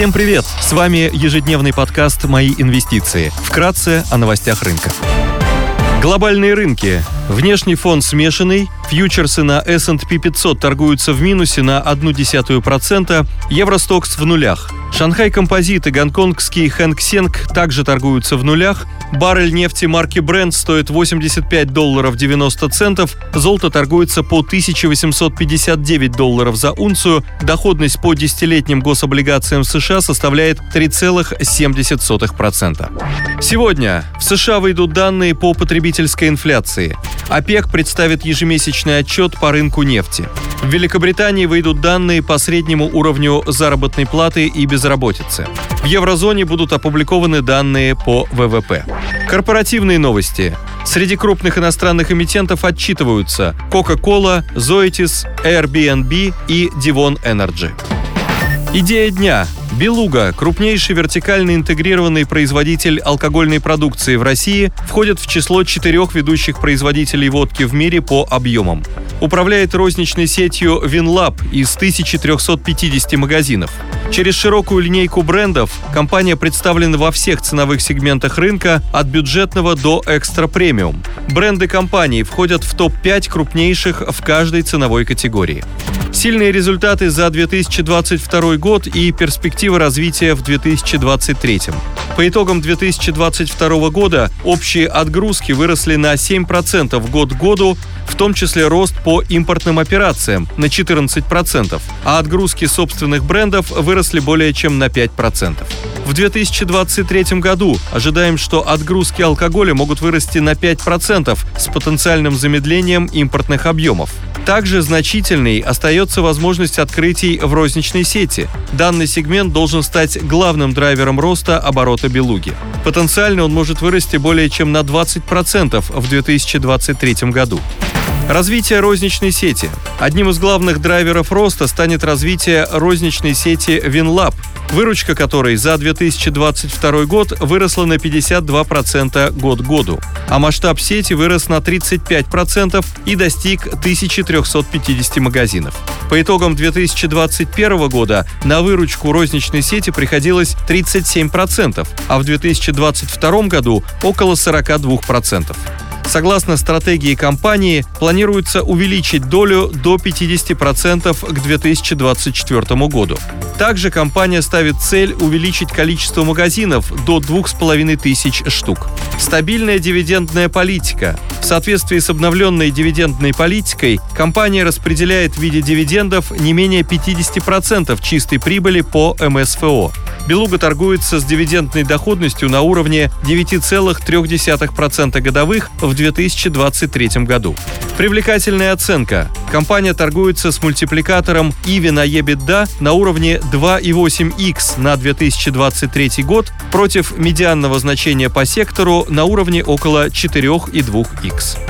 Всем привет! С вами ежедневный подкаст «Мои инвестиции». Вкратце о новостях рынка. Глобальные рынки. Внешний фон смешанный, фьючерсы на S&P 500 торгуются в минусе на 0,1%, Евростокс в нулях. Шанхай Композит и гонконгский Хэнк Сенг также торгуются в нулях. Баррель нефти марки Brent стоит 85 долларов 90 центов. Золото торгуется по 1859 долларов за унцию. Доходность по десятилетним гособлигациям США составляет 3,7%. Сегодня в США выйдут данные по потребительской инфляции. ОПЕК представит ежемесячный отчет по рынку нефти. В Великобритании выйдут данные по среднему уровню заработной платы и безработицы. В еврозоне будут опубликованы данные по ВВП. Корпоративные новости. Среди крупных иностранных эмитентов отчитываются Coca-Cola, Zoetis, Airbnb и Devon Energy. Идея дня. Белуга, крупнейший вертикально интегрированный производитель алкогольной продукции в России, входит в число четырех ведущих производителей водки в мире по объемам. Управляет розничной сетью WinLab из 1350 магазинов. Через широкую линейку брендов компания представлена во всех ценовых сегментах рынка от бюджетного до экстра-премиум. Бренды компании входят в топ-5 крупнейших в каждой ценовой категории. Сильные результаты за 2022 год и перспективы развития в 2023. По итогам 2022 года общие отгрузки выросли на 7% год к году, том числе рост по импортным операциям на 14%, а отгрузки собственных брендов выросли более чем на 5%. В 2023 году ожидаем, что отгрузки алкоголя могут вырасти на 5% с потенциальным замедлением импортных объемов. Также значительной остается возможность открытий в розничной сети. Данный сегмент должен стать главным драйвером роста оборота Белуги. Потенциально он может вырасти более чем на 20% в 2023 году. Развитие розничной сети. Одним из главных драйверов роста станет развитие розничной сети WinLab, выручка которой за 2022 год выросла на 52% год к году, а масштаб сети вырос на 35% и достиг 1350 магазинов. По итогам 2021 года на выручку розничной сети приходилось 37%, а в 2022 году около 42%. Согласно стратегии компании, планируется увеличить долю до 50% к 2024 году. Также компания ставит цель увеличить количество магазинов до 2500 штук. Стабильная дивидендная политика. В соответствии с обновленной дивидендной политикой, компания распределяет в виде дивидендов не менее 50% чистой прибыли по МСФО. Белуга торгуется с дивидендной доходностью на уровне 9,3% годовых в 2023 году. Привлекательная оценка. Компания торгуется с мультипликатором EV на EBITDA на уровне 2,8x на 2023 год против медианного значения по сектору на уровне около 4,2x.